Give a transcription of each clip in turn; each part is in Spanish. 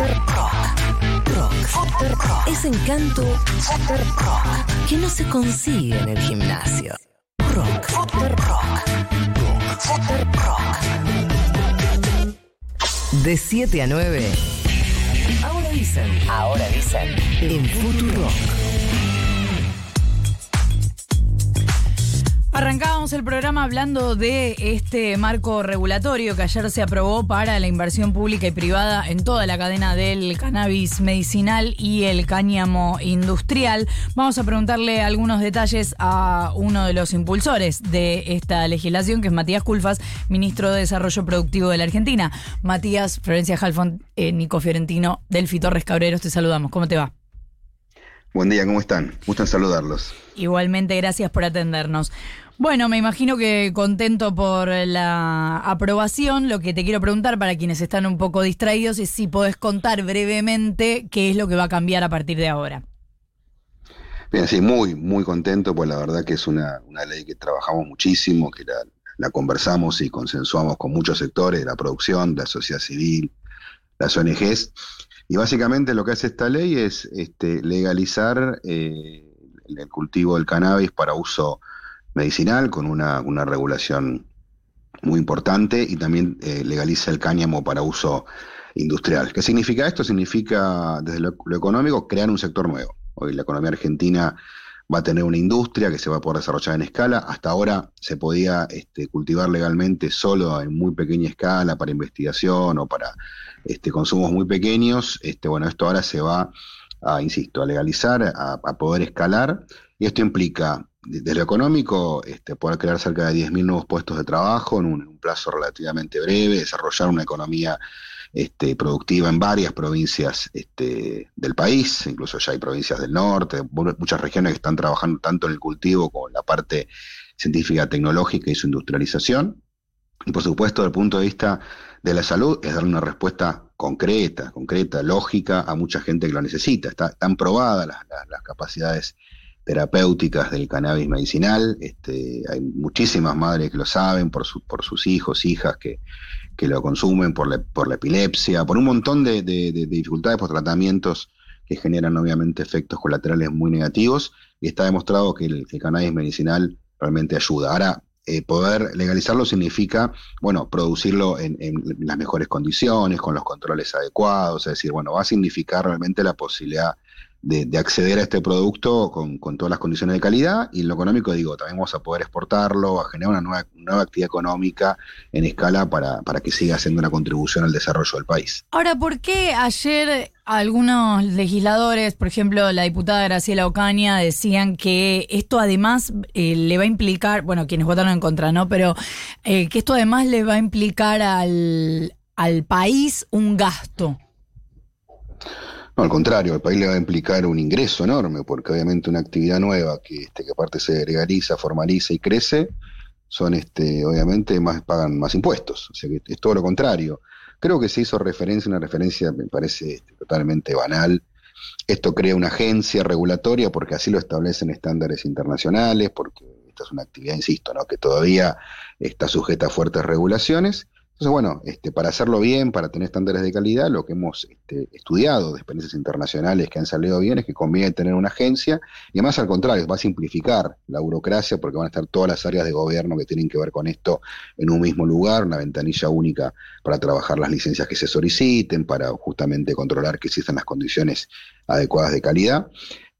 Rock. Rock. Es encanto rock que no se consigue en el gimnasio. Rock. Rock. Rock. De 7 a 9. Ahora dicen. Ahora dicen. En Futurock. Arrancábamos el programa hablando de este marco regulatorio que ayer se aprobó para la inversión pública y privada en toda la cadena del cannabis medicinal y el cáñamo industrial. Vamos a preguntarle algunos detalles a uno de los impulsores de esta legislación, que es Matías Culfas, ministro de Desarrollo Productivo de la Argentina. Matías, Florencia Halfon, eh, Nico Fiorentino, Delfi Torres Cabreros, te saludamos. ¿Cómo te va? Buen día, ¿cómo están? Gusto en saludarlos. Igualmente, gracias por atendernos. Bueno, me imagino que contento por la aprobación. Lo que te quiero preguntar para quienes están un poco distraídos es si podés contar brevemente qué es lo que va a cambiar a partir de ahora. Bien, sí, muy, muy contento, pues la verdad que es una, una ley que trabajamos muchísimo, que la, conversamos y consensuamos con muchos sectores, la producción, la sociedad civil, las ONGs. Y básicamente lo que hace esta ley es este, legalizar eh, el cultivo del cannabis para uso medicinal con una, una regulación muy importante y también eh, legaliza el cáñamo para uso industrial. ¿Qué significa esto? Significa, desde lo, económico, crear un sector nuevo. Hoy la economía argentina va a tener una industria que se va a poder desarrollar en escala. Hasta ahora se podía este, cultivar legalmente solo en muy pequeña escala para investigación o para este, consumos muy pequeños. Este, bueno, esto ahora se va a, insisto, a legalizar, a poder escalar. Y esto implica desde lo económico, este, poder crear cerca de 10.000 nuevos puestos de trabajo en un, plazo relativamente breve, desarrollar una economía este, productiva en varias provincias este, del país, incluso ya hay provincias del norte, muchas regiones que están trabajando tanto en el cultivo como en la parte científica, tecnológica y su industrialización. Y por supuesto, desde el punto de vista de la salud, es darle una respuesta concreta, concreta, lógica a mucha gente que lo necesita. Está, están probadas las capacidades terapéuticas del cannabis medicinal. Este, hay muchísimas madres que lo saben por, su, por sus hijos, hijas que, que lo consumen, por la, por la epilepsia, por un montón de, de, de, dificultades, por tratamientos que generan obviamente efectos colaterales muy negativos. Y está demostrado que el, el cannabis medicinal realmente ayuda. Ahora, eh, poder legalizarlo significa, bueno, producirlo en, en, las mejores condiciones, con los controles adecuados, es decir, bueno, va a significar realmente la posibilidad de, de, acceder a este producto con, con, todas las condiciones de calidad y en lo económico digo, también vamos a poder exportarlo, a generar una nueva, nueva actividad económica en escala para, para que siga haciendo una contribución al desarrollo del país. Ahora, ¿por qué ayer algunos legisladores, por ejemplo la diputada Graciela Ocaña, decían que esto además eh, le va a implicar, bueno, quienes votaron en contra, ¿no? Pero eh, que esto además le va a implicar al, al país un gasto. No, al contrario, al país le va a implicar un ingreso enorme, porque obviamente una actividad nueva que, este, que aparte se legaliza, formaliza y crece, son este, obviamente más, pagan más impuestos. O sea que es todo lo contrario. Creo que se hizo referencia, una referencia me parece este, totalmente banal. Esto crea una agencia regulatoria porque así lo establecen estándares internacionales, porque esta es una actividad, insisto, ¿no? que todavía está sujeta a fuertes regulaciones entonces, bueno, este, para hacerlo bien, para tener estándares de calidad, lo que hemos este, estudiado de experiencias internacionales que han salido bien es que conviene tener una agencia y además al contrario, va a simplificar la burocracia porque van a estar todas las áreas de gobierno que tienen que ver con esto en un mismo lugar, una ventanilla única para trabajar las licencias que se soliciten, para justamente controlar que existan las condiciones adecuadas de calidad.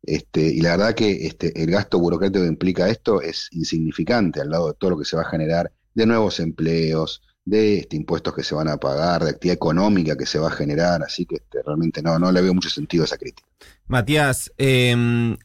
Este, y la verdad que este, el gasto burocrático que implica esto es insignificante al lado de todo lo que se va a generar de nuevos empleos, de este, impuestos que se van a pagar, de actividad económica que se va a generar, así que este, realmente no, no le veo mucho sentido a esa crítica. Matías, eh,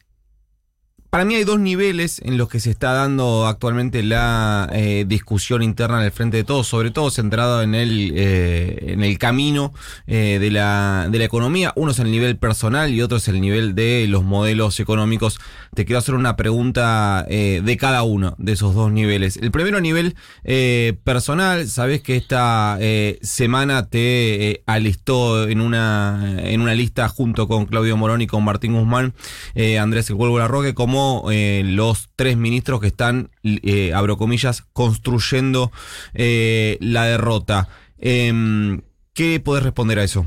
para mí hay dos niveles en los que se está dando actualmente la eh, discusión interna en el frente de todos, sobre todo centrado en el, eh, en el camino eh, de, la, de la economía. Uno es el nivel personal y otro es el nivel de los modelos económicos. Te quiero hacer una pregunta eh, de cada uno de esos dos niveles. El primero nivel eh, personal, sabes que esta semana te alistó en una, en una lista junto con Claudio Morón y con Martín Guzmán, Andrés El Cuelvo Larroque, como eh, los tres ministros que están, eh, abro comillas, construyendo eh, la derrota. ¿Qué podés responder a eso?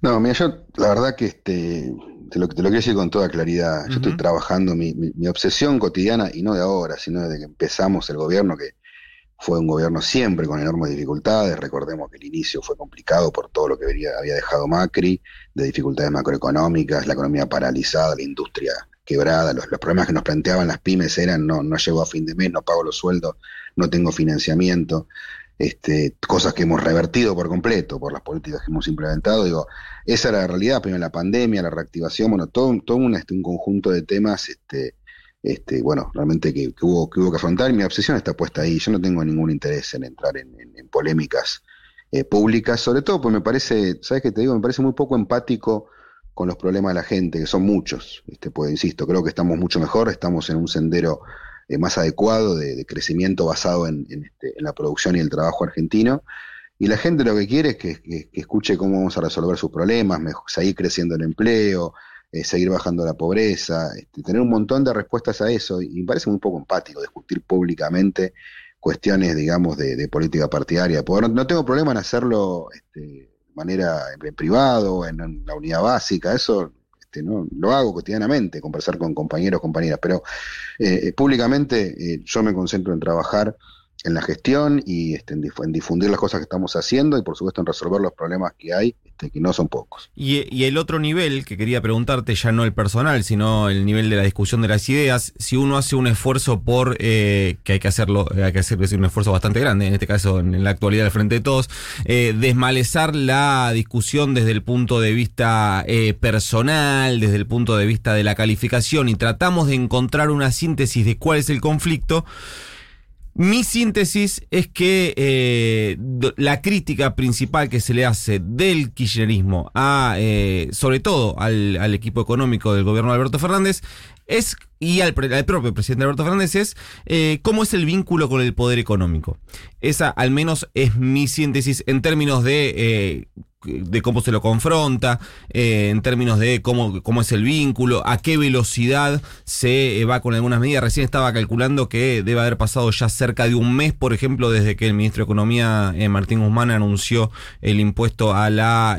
No, mira, yo la verdad que este, te lo, te lo quiero decir con toda claridad. Yo estoy trabajando mi, mi, mi, obsesión cotidiana, y no de ahora, sino desde que empezamos el gobierno, que fue un gobierno siempre con enormes dificultades. Recordemos que el inicio fue complicado por todo lo que había dejado Macri, de dificultades macroeconómicas, la economía paralizada, la industria quebrada. Los, problemas que nos planteaban las pymes eran no, no llego a fin de mes, no pago los sueldos, no tengo financiamiento. Este, cosas que hemos revertido por completo por las políticas que hemos implementado. Digo, esa era la realidad, primero la pandemia, la reactivación, bueno, todo, todo un, este, un conjunto de temas este, este, bueno, realmente que, hubo, que hubo que afrontar. Mi obsesión está puesta ahí. Yo no tengo ningún interés en entrar en, polémicas eh, públicas, sobre todo porque me parece, ¿sabes qué te digo? Me parece muy poco empático con los problemas de la gente, que son muchos. Este, pues insisto, creo que estamos mucho mejor, estamos en un sendero eh, más adecuado de, crecimiento basado este, en la producción y el trabajo argentino. Y la gente lo que quiere es que escuche cómo vamos a resolver sus problemas, mejor, seguir creciendo el empleo, eh, seguir bajando la pobreza, este, tener un montón de respuestas a eso, y me parece muy poco empático discutir públicamente cuestiones, digamos, de, de política partidaria. No, tengo problema en hacerlo este, de manera en privado, en, en la unidad básica, eso este, no lo hago cotidianamente, conversar con compañeros, compañeras, pero eh, públicamente eh, yo me concentro en trabajar en la gestión y este, en, difundir las cosas que estamos haciendo y por supuesto en resolver los problemas que hay, este, que no son pocos. Y, y, el otro nivel que quería preguntarte, ya no el personal, sino el nivel de la discusión de las ideas, si uno hace un esfuerzo por, eh, que hay que hacerlo, hay que hacer un esfuerzo bastante grande, en este caso en la actualidad del Frente de Todos, eh, desmalezar la discusión desde el punto de vista eh, personal, desde el punto de vista de la calificación y tratamos de encontrar una síntesis de cuál es el conflicto, mi síntesis es que eh, la crítica principal que se le hace del kirchnerismo a, eh, sobre todo al, al, equipo económico del gobierno de Alberto Fernández, es, y al, propio presidente Alberto Fernández, es eh, cómo es el vínculo con el poder económico. Esa al menos es mi síntesis en términos de eh, de cómo se lo confronta, eh, en términos de cómo, cómo es el vínculo, a qué velocidad se va con algunas medidas. Recién estaba calculando que debe haber pasado ya cerca de un mes, por ejemplo, desde que el ministro de Economía, Martín Guzmán, anunció el impuesto a la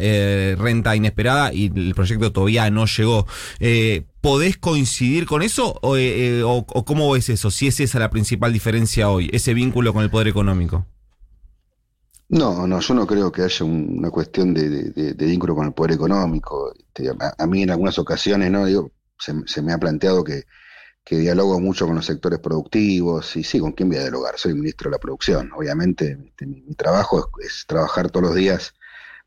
renta inesperada y el proyecto todavía no llegó. ¿Podés coincidir con eso o, o, o cómo ves eso? Si es esa la principal diferencia hoy, ese vínculo con el poder económico. No, no, yo no creo que haya un, una cuestión de, vínculo con el poder económico. Este, a, mí en algunas ocasiones, no se, me ha planteado que, dialogo mucho con los sectores productivos y sí, ¿con quién voy a dialogar? Soy ministro de la producción. Obviamente este, mi, trabajo es, trabajar todos los días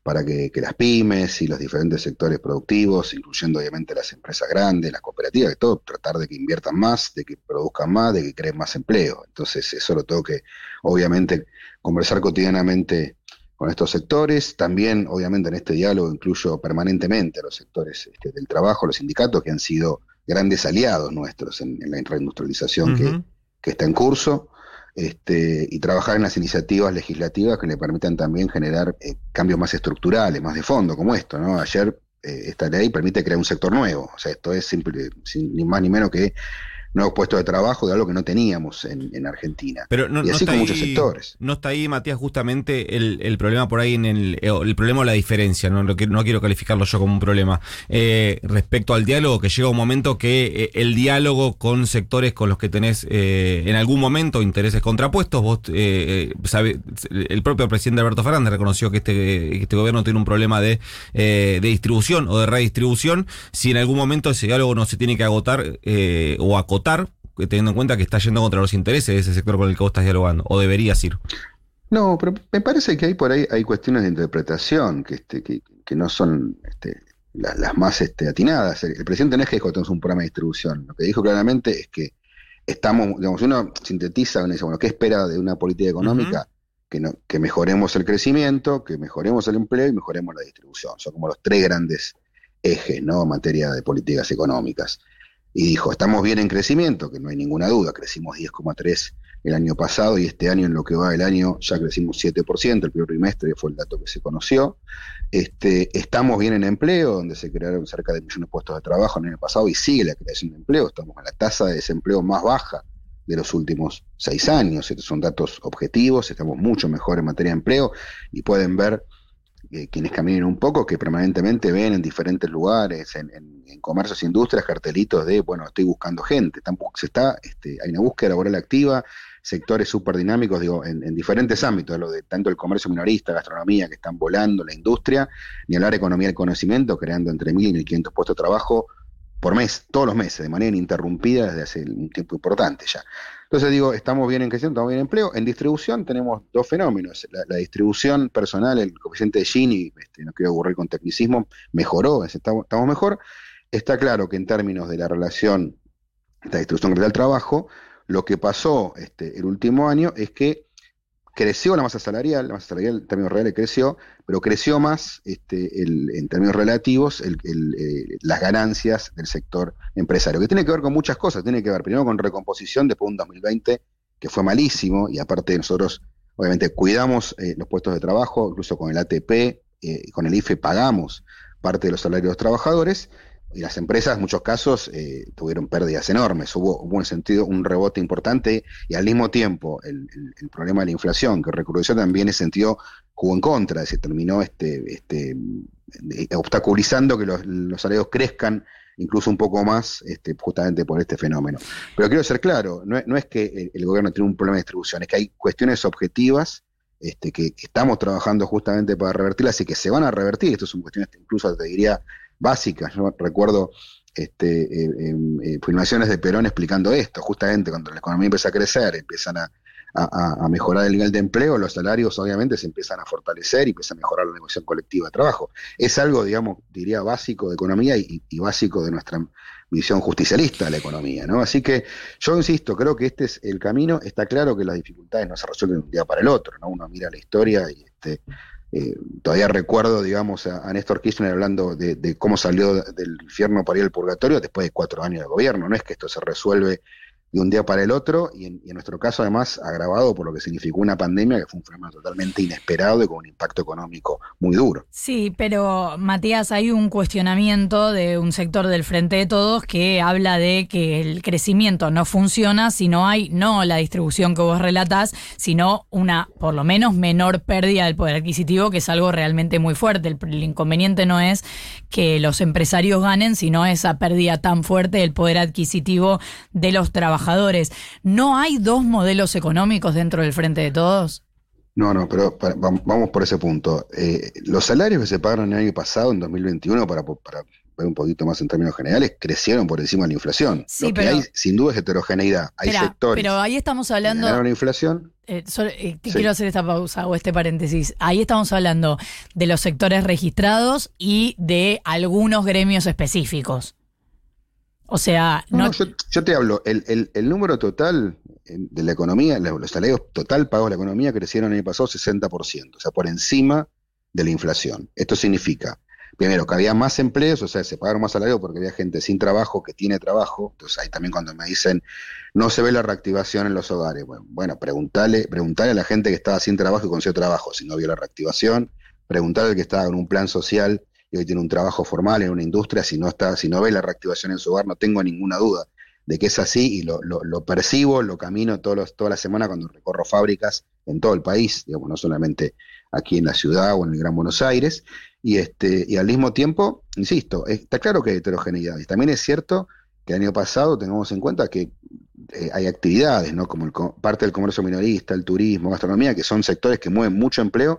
para que, que, las pymes y los diferentes sectores productivos, incluyendo obviamente las empresas grandes, las cooperativas, que todo, tratar de que inviertan más, de que produzcan más, de que creen más empleo. Entonces, eso lo tengo que, obviamente, conversar cotidianamente con estos sectores. También, obviamente, en este diálogo incluyo permanentemente a los sectores este, del trabajo, los sindicatos, que han sido grandes aliados nuestros en, en la reindustrialización uh -huh. que, que, está en curso. Este, y trabajar en las iniciativas legislativas que le permitan también generar eh, cambios más estructurales, más de fondo, como esto, ¿no? Ayer eh, esta ley permite crear un sector nuevo, o sea, esto es simple, sin, ni más ni menos que nuevos puestos de trabajo de algo que no teníamos en, en Argentina. Pero no, y así no con ahí, muchos sectores. No está ahí, Matías, justamente el, el, problema por ahí en el, el problema o la diferencia, no, no quiero calificarlo yo como un problema. Eh, respecto al diálogo, que llega un momento que eh, el diálogo con sectores con los que tenés eh, en algún momento intereses contrapuestos, vos eh, sabe, el propio presidente Alberto Fernández reconoció que este, este gobierno tiene un problema de, de distribución o de redistribución. Si en algún momento ese diálogo no se tiene que agotar o acotar votar, teniendo en cuenta que está yendo contra los intereses de ese sector con el que vos estás dialogando, o deberías ir. No, pero me parece que hay por ahí hay cuestiones de interpretación que, este, que, que no son este, las, las, más este, atinadas. El, el, presidente no es que dijo tenemos un programa de distribución. Lo que dijo claramente es que estamos, digamos, uno sintetiza, uno dice, bueno, ¿qué espera de una política económica? Uh -huh. Que, no, que mejoremos el crecimiento, que mejoremos el empleo y mejoremos la distribución. Son como los tres grandes ejes, ¿no? En materia de políticas económicas y dijo, estamos bien en crecimiento, que no hay ninguna duda, crecimos 10,3 el año pasado y este año en lo que va el año ya crecimos 7%, el primer trimestre fue el dato que se conoció. Este, estamos bien en empleo, donde se crearon cerca de millones de puestos de trabajo en el año pasado y sigue la creación de empleo, estamos en la tasa de desempleo más baja de los últimos seis años, son datos objetivos, estamos mucho mejor en materia de empleo y pueden ver eh, quienes caminen un poco, que permanentemente ven en diferentes lugares, en, comercios e industrias, cartelitos de, bueno, estoy buscando gente. Se está, este, hay una búsqueda laboral activa, sectores súper dinámicos, digo, en, diferentes ámbitos, lo de tanto el comercio minorista, gastronomía, que están volando, la industria, ni hablar economía del conocimiento, creando entre 1.000 y 1.500 puestos de trabajo por mes, todos los meses, de manera ininterrumpida desde hace un tiempo importante ya. Entonces digo, estamos bien en crecimiento, estamos bien en empleo. En distribución tenemos dos fenómenos. La, distribución personal, el coeficiente de Gini, este, no quiero aburrir con tecnicismo, mejoró, estamos, mejor. Está claro que en términos de la relación, la distribución del trabajo, lo que pasó este, el último año es que creció la masa salarial, la masa salarial en términos reales creció, pero creció más este, en términos relativos eh, las ganancias del sector empresario, que tiene que ver con muchas cosas, tiene que ver primero con recomposición después de un 2020 que fue malísimo y aparte nosotros obviamente cuidamos eh, los puestos de trabajo, incluso con el ATP, eh, con el IFE pagamos parte de los salarios de los trabajadores y las empresas en muchos casos eh, tuvieron pérdidas enormes, hubo, hubo, en sentido un rebote importante y al mismo tiempo el, problema de la inflación que recrudeció también en sentido jugó en contra, se terminó este, este, obstaculizando que los, salarios crezcan incluso un poco más este, justamente por este fenómeno. Pero quiero ser claro, no, es que el, gobierno tiene un problema de distribución, es que hay cuestiones objetivas este, que estamos trabajando justamente para revertirlas y que se van a revertir. Esto son cuestiones incluso, te diría, básicas. Yo recuerdo este, eh, em, eh, filmaciones de Perón explicando esto, justamente cuando la economía empieza a crecer, empiezan a, mejorar el nivel de empleo, los salarios obviamente se empiezan a fortalecer y empieza a mejorar la negociación colectiva de trabajo. Es algo, digamos, diría básico de economía y, básico de nuestra visión justicialista de la economía, ¿no? Así que yo insisto, creo que este es el camino, está claro que las dificultades no se resuelven de un día para el otro, ¿no? Uno mira la historia y este, eh, todavía recuerdo, digamos, a, Néstor Kirchner hablando de, cómo salió del infierno para ir al purgatorio después de cuatro años de gobierno. No es que esto se resuelve de un día para el otro, y en, nuestro caso además agravado por lo que significó una pandemia que fue un fenómeno totalmente inesperado y con un impacto económico muy duro. Sí, pero Matías, hay un cuestionamiento de un sector del Frente de Todos que habla de que el crecimiento no funciona si no hay no la distribución que vos relatás, sino una por lo menos menor pérdida del poder adquisitivo, que es algo realmente muy fuerte. El, el inconveniente no es que los empresarios ganen, sino esa pérdida tan fuerte del poder adquisitivo de los trabajadores trabajadores. ¿No hay dos modelos económicos dentro del Frente de Todos? No, no, pero vamos por ese punto. Eh, los salarios que se pagaron el año pasado, en 2021, para, para ver un poquito más en términos generales, crecieron por encima de la inflación. Lo que hay, sin duda, es heterogeneidad. Hay sectores. Pero ahí estamos hablando. De la inflación. Eh, eh, quiero hacer esta pausa o este paréntesis. Ahí estamos hablando de los sectores registrados y de algunos gremios específicos. O sea, no. yo, te hablo, el, el, número total eh, de la economía, los salarios total pagos de la economía crecieron el año pasado 60%, o sea, por encima de la inflación. Esto significa, primero, que había más empleos, o sea, se pagaron más salarios porque había gente sin trabajo que tiene trabajo. Entonces, ahí también cuando me dicen, no se ve la reactivación en los hogares. Bueno, bueno preguntale, preguntale a la gente que estaba sin trabajo y consiguió trabajo si no vio la reactivación. Preguntale al que estaba en un plan social y hoy tiene un trabajo formal en una industria, si no está, si no ve la reactivación en su hogar, no tengo ninguna duda de que es así y lo, percibo, lo camino todos los, toda la semana cuando recorro fábricas en todo el país, digamos, no solamente aquí en la ciudad o en el Gran Buenos Aires, y este, y al mismo tiempo, insisto, está claro que hay heterogeneidad, y también es cierto que el año pasado tengamos en cuenta que eh, hay actividades, ¿no? Como parte del comercio minorista, el turismo, gastronomía, que son sectores que mueven mucho empleo,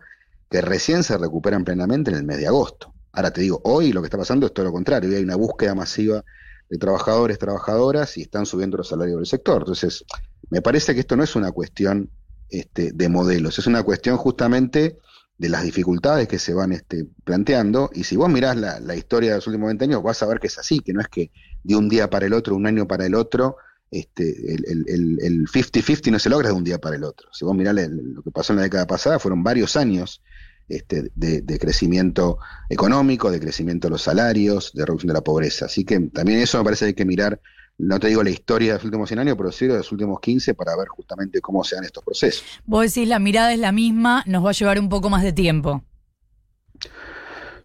que recién se recuperan plenamente en el mes de agosto. Ahora te digo, hoy lo que está pasando es todo lo contrario, hoy hay una búsqueda masiva de trabajadores, trabajadoras y están subiendo los salarios del sector. Entonces, me parece que esto no es una cuestión este, de modelos, es una cuestión justamente de las dificultades que se van este, planteando. Y si vos mirás la, historia de los últimos 20 años, vas a ver que es así, que no es que de un día para el otro, un año para el otro, este, el 50-50 no se logra de un día para el otro. Si vos mirás lo que pasó en la década pasada, fueron varios años este, de, crecimiento económico, de crecimiento de los salarios, de reducción de la pobreza. Así que también eso me parece que hay que mirar, no te digo la historia de los últimos 100 años, pero sí de los últimos 15 para ver justamente cómo se dan estos procesos. Vos decís, la mirada es la misma, nos va a llevar un poco más de tiempo.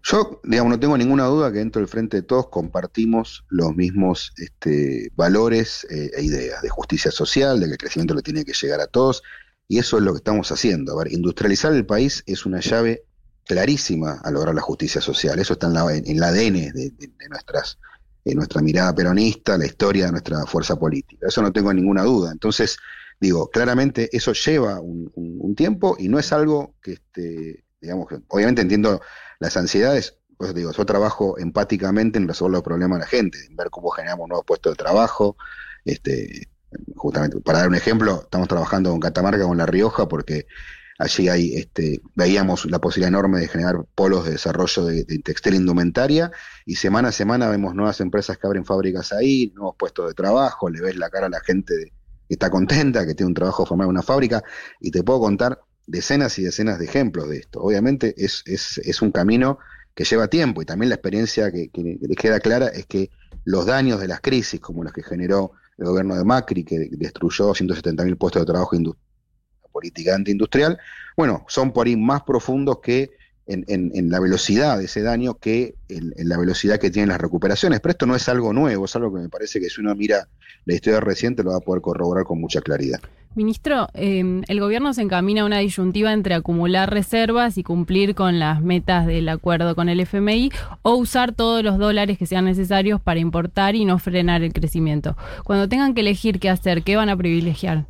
Yo, digamos, no tengo ninguna duda que dentro del Frente de Todos compartimos los mismos este, valores eh, e ideas de justicia social, de que el crecimiento le tiene que llegar a todos, y eso es lo que estamos haciendo. A ver, industrializar el país es una llave clarísima a lograr la justicia social. Eso está en, la, en el ADN de, nuestras, en nuestra mirada peronista, la historia de nuestra fuerza política. Eso no tengo ninguna duda. Entonces, digo, claramente eso lleva un, tiempo y no es algo que, este, digamos, obviamente entiendo las ansiedades, pues digo, yo trabajo empáticamente en resolver los problemas de la gente, en ver cómo generamos nuevos puestos de trabajo, este, justamente, para dar un ejemplo, estamos trabajando con Catamarca, con La Rioja, porque allí hay, este, veíamos la posibilidad enorme de generar polos de desarrollo de, textil e indumentaria, y semana a semana vemos nuevas empresas que abren fábricas ahí, nuevos puestos de trabajo, le ves la cara a la gente que está contenta, que tiene un trabajo formal en una fábrica, y te puedo contar decenas y decenas de ejemplos de esto. Obviamente es, es, es un camino que lleva tiempo y también la experiencia que, que, queda clara es que los daños de las crisis, como los que generó el gobierno de Macri, que destruyó 170.000 puestos de trabajo la política antiindustrial, bueno, son por ahí más profundos que en, la velocidad de ese daño que en, la velocidad que tienen las recuperaciones. Pero esto no es algo nuevo, es algo que me parece que si uno mira la historia reciente lo va a poder corroborar con mucha claridad. Ministro, em, el gobierno se encamina a una disyuntiva entre acumular reservas y cumplir con las metas del acuerdo con el FMI o usar todos los dólares que sean necesarios para importar y no frenar el crecimiento. Cuando tengan que elegir qué hacer, ¿qué van a privilegiar?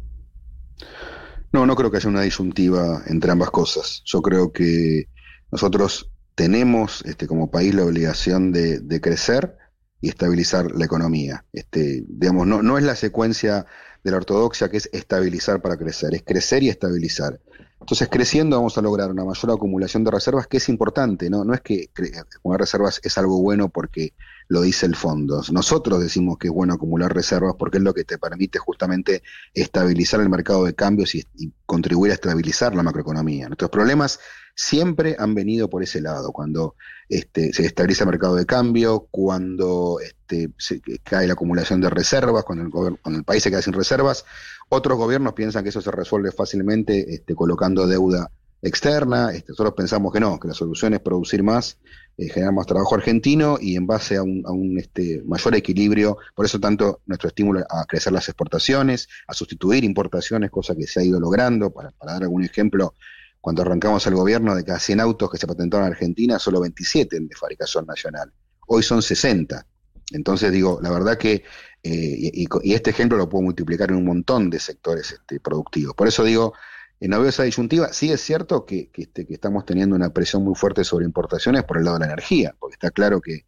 No, no creo que haya una disyuntiva entre ambas cosas. Yo creo que nosotros tenemos este, como país la obligación de, crecer y estabilizar la economía. Este, digamos, no, no es la secuencia de la ortodoxia que es estabilizar para crecer, es crecer y estabilizar. Entonces, creciendo vamos a lograr una mayor acumulación de reservas, que es importante, ¿no? No es que acumular reservas es algo bueno porque lo dice el fondo. Nosotros decimos que es bueno acumular reservas porque es lo que te permite justamente estabilizar el mercado de cambios y, contribuir a estabilizar la macroeconomía. Nuestros problemas siempre han venido por ese lado, cuando este, se estabiliza el mercado de cambio, cuando este, se cae la acumulación de reservas, cuando el, cuando el país se queda sin reservas. Otros gobiernos piensan que eso se resuelve fácilmente este, colocando deuda externa. Este, nosotros pensamos que no, que la solución es producir más, eh, generar más trabajo argentino y en base a un, este, mayor equilibrio, por eso tanto nuestro estímulo a crecer las exportaciones, a sustituir importaciones, cosa que se ha ido logrando, para, dar algún ejemplo, cuando arrancamos el gobierno de cada 100 autos que se patentaron en Argentina, solo 27 de fabricación nacional. Hoy son 60. Entonces digo, la verdad que, eh, y, este ejemplo lo puedo multiplicar en un montón de sectores este, productivos. Por eso digo, en la esa disyuntiva, sí es cierto que, este, que, estamos teniendo una presión muy fuerte sobre importaciones por el lado de la energía, porque está claro que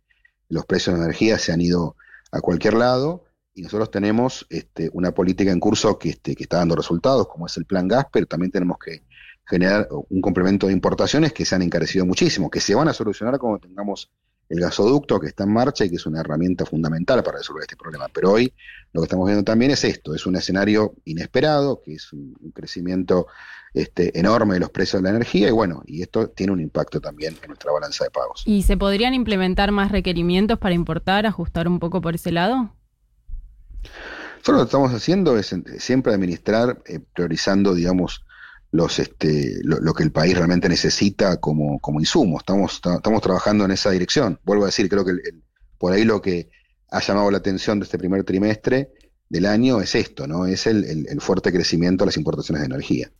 los precios de energía se han ido a cualquier lado y nosotros tenemos este, una política en curso que, este, que está dando resultados, como es el plan gas, pero también tenemos que generar un complemento de importaciones que se han encarecido muchísimo, que se van a solucionar cuando tengamos el gasoducto que está en marcha y que es una herramienta fundamental para resolver este problema. Pero hoy lo que estamos viendo también es esto, es un escenario inesperado, que es un, crecimiento este, enorme de los precios de la energía y bueno, y esto tiene un impacto también en nuestra balanza de pagos. ¿Y se podrían implementar más requerimientos para importar, ajustar un poco por ese lado? Nosotros lo que estamos haciendo es siempre administrar, eh, priorizando, digamos, los este lo, que el país realmente necesita como, como insumo. Estamos, estamos trabajando en esa dirección. Vuelvo a decir, creo que por ahí lo que ha llamado la atención de este primer trimestre del año es esto, ¿no? Es el fuerte crecimiento de las importaciones de energía.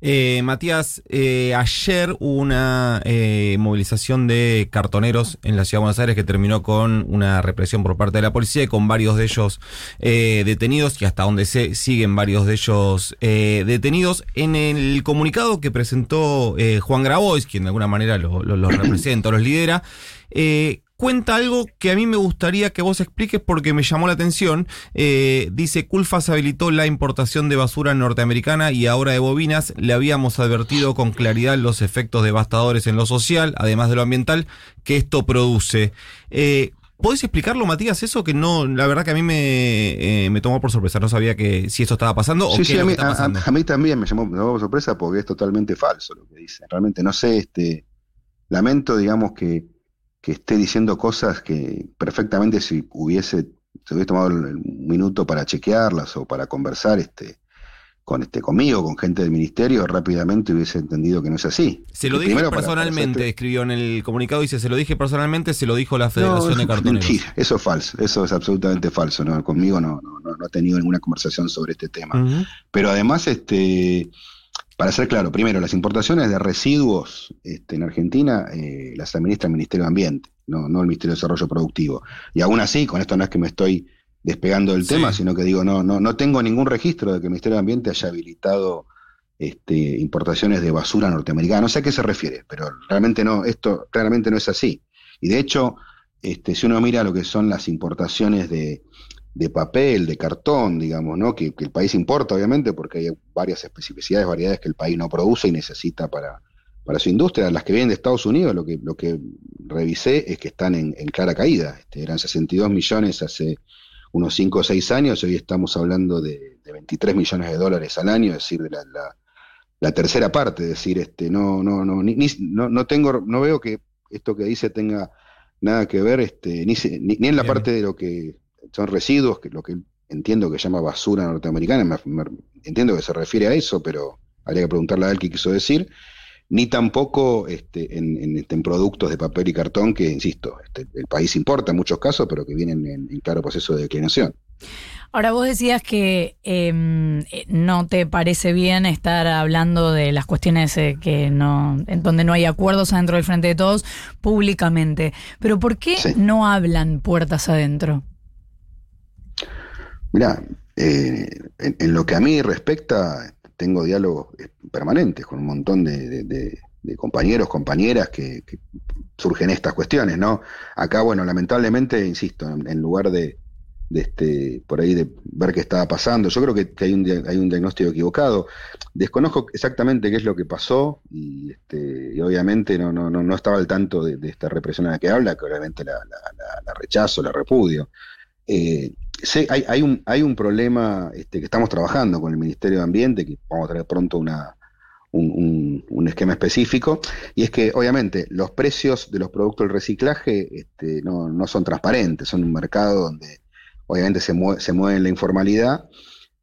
Eh, Matías, eh, ayer hubo una eh, movilización de cartoneros en la Ciudad de Buenos Aires que terminó con una represión por parte de la policía y con varios de ellos detenidos y hasta donde se siguen varios de ellos detenidos. En el comunicado que presentó Juan Grabois, quien de alguna manera los lo, representa, los lidera, cuenta algo que a mí me gustaría que vos expliques porque me llamó la atención. Eh, dice, Culfas habilitó la importación de basura norteamericana y ahora de bovinas. Le habíamos advertido con claridad los efectos devastadores en lo social, además de lo ambiental, que esto produce. Eh, ¿Podés explicarlo, Matías, eso que no, la verdad que a mí me, eh, me tomó por sorpresa, no sabía que si esto estaba pasando o qué a, mí, a, mí también me llamó, me por sorpresa porque es totalmente falso lo que dice. Realmente no sé, este, lamento, digamos que que esté diciendo cosas que perfectamente si hubiese, se hubiese tomado un minuto para chequearlas o para conversar este, con este conmigo, con gente del ministerio, rápidamente hubiese entendido que no es así. Se lo dije personalmente, escribió en el comunicado, dice, se lo dije personalmente, se lo dijo la Federación de Cartoneros. Mentira, eso es falso, eso es absolutamente falso, ¿no? Conmigo no, no, no, ha tenido ninguna conversación sobre este tema. Pero además, este para ser claro, primero, las importaciones de residuos este, en Argentina eh, las administra el Ministerio de Ambiente, no, no el Ministerio de Desarrollo Productivo. Y aún así, con esto no es que me estoy despegando del Sí. tema, sino que digo, no, no, no tengo ningún registro de que el Ministerio de Ambiente haya habilitado este, importaciones de basura norteamericana. No sé a qué se refiere, pero realmente no, esto claramente no es así. Y de hecho, este, si uno mira lo que son las importaciones de, de papel, de cartón, digamos, ¿no? Que, que el país importa, obviamente, porque hay varias especificidades, variedades que el país no produce y necesita para, para su industria. Las que vienen de Estados Unidos, lo que, lo que revisé es que están en, en clara caída. Este, eran 62 millones hace unos 5 o 6 años, hoy estamos hablando de, de 23 millones de dólares al año, es decir, de la, la, la tercera parte, es decir, este, no, no, no, ni, ni- no, no tengo, no veo que esto que dice tenga nada que ver, este, ni, ni, ni en la Bien. parte de lo que son residuos, que lo que entiendo que llama basura norteamericana, me- me- entiendo que se refiere a eso, pero habría que preguntarle a él qué quiso decir, ni tampoco este, en, en, este, en productos de papel y cartón que, insisto, este, el país importa en muchos casos, pero que vienen en, en claro proceso de declinación. Ahora vos decías que eh, eh, no te parece bien estar hablando de las cuestiones eh, que no, en donde no hay acuerdos adentro del frente de todos públicamente. Pero ¿por qué Sí. no hablan puertas adentro? Mira, eh, en, lo que a mí respecta, tengo diálogos eh, permanentes con un montón de, compañeros, compañeras que, surgen estas cuestiones, ¿no? Acá, bueno, lamentablemente, insisto, en, lugar de, este, por ahí de ver qué estaba pasando, yo creo que, hay, un, hay un diagnóstico equivocado. Desconozco exactamente qué es lo que pasó y, este, y obviamente no, no, no, estaba al tanto de, de esta represión a la que habla, que obviamente la, la- la- la rechazo, la repudio. Eh, sé, hay, un, hay un problema este, que estamos trabajando con el Ministerio de Ambiente, que vamos a traer pronto un, esquema específico, y es que obviamente los precios de los productos del reciclaje este, no, son transparentes, son un mercado donde obviamente se, mue- se mueve en la informalidad,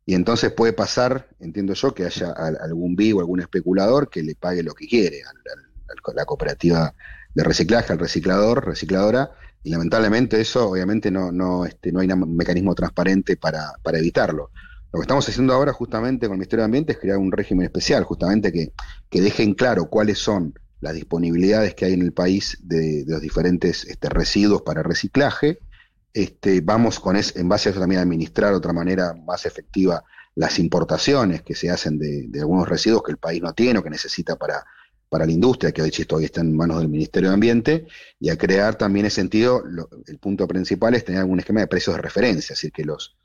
y entonces puede pasar, entiendo yo, que haya al- algún vivo, algún especulador que le pague lo que quiere a la cooperativa de reciclaje, al reciclador, recicladora, y lamentablemente eso obviamente no, no, este, no hay un mecanismo transparente para, para evitarlo. Lo que estamos haciendo ahora justamente con el Ministerio de Ambiente es crear un régimen especial, justamente que, que deje en claro cuáles son las disponibilidades que hay en el país de, de los diferentes este, residuos para reciclaje. Este, vamos con es, en base a eso también a administrar de otra manera más efectiva las importaciones que se hacen de, de algunos residuos que el país no tiene o que necesita para, para la industria, que hoy sí todavía está en manos del Ministerio de Ambiente, y a crear también ese sentido, el punto principal es tener algún esquema de precios de referencia, es decir, que los,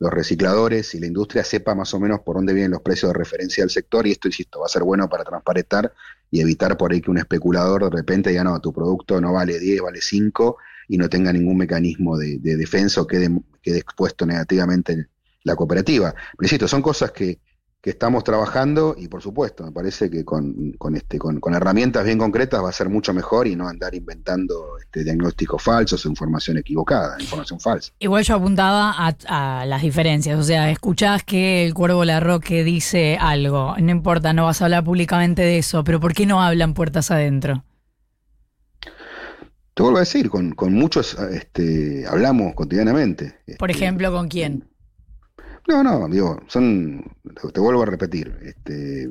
los recicladores y la industria sepa más o menos por dónde vienen los precios de referencia del sector, y esto, insisto, va a ser bueno para transparentar y evitar por ahí que un especulador de repente diga, no, tu producto no vale 10, vale 5, y no tenga ningún mecanismo de, de defensa o quede, quede expuesto negativamente la cooperativa. Pero insisto, son cosas que, que estamos trabajando y por supuesto, me parece que con, con, este, con, con herramientas bien concretas va a ser mucho mejor y no andar inventando este, diagnósticos falsos o información equivocada, información falsa. Igual yo apuntaba a, a las diferencias, o sea, escuchás que el Cuervo Larroque dice algo, no importa, no vas a hablar públicamente de eso, pero ¿por qué no hablan puertas adentro? Te vuelvo a decir, con, con muchos este, hablamos cotidianamente. Por Este, ejemplo, ¿con quién? No, no, digo, son, te vuelvo a repetir, este,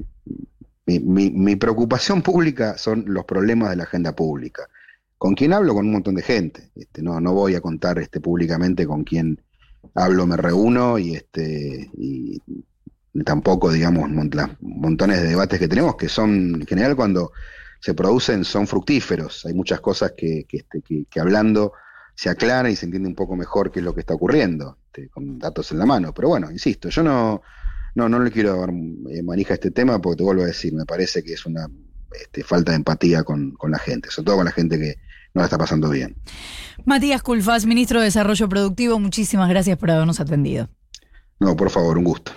mi, mi- mi preocupación pública son los problemas de la agenda pública. ¿Con quién hablo? Con un montón de gente. Este, no, no voy a contar este, públicamente con quién hablo, me reúno y, este, y tampoco, digamos, mon- las montones de debates que tenemos, que son, en general, cuando se producen, son fructíferos. Hay muchas cosas que, este, que- que hablando se aclara y se entiende un poco mejor qué es lo que está ocurriendo, este, con datos en la mano. Pero bueno, insisto, yo no, no, no le quiero dar eh, manija a este tema porque te vuelvo a decir, me parece que es una este, falta de empatía con, con la gente, sobre todo con la gente que no la está pasando bien. Matías Culfas, ministro de Desarrollo Productivo, muchísimas gracias por habernos atendido. No, por favor, un gusto.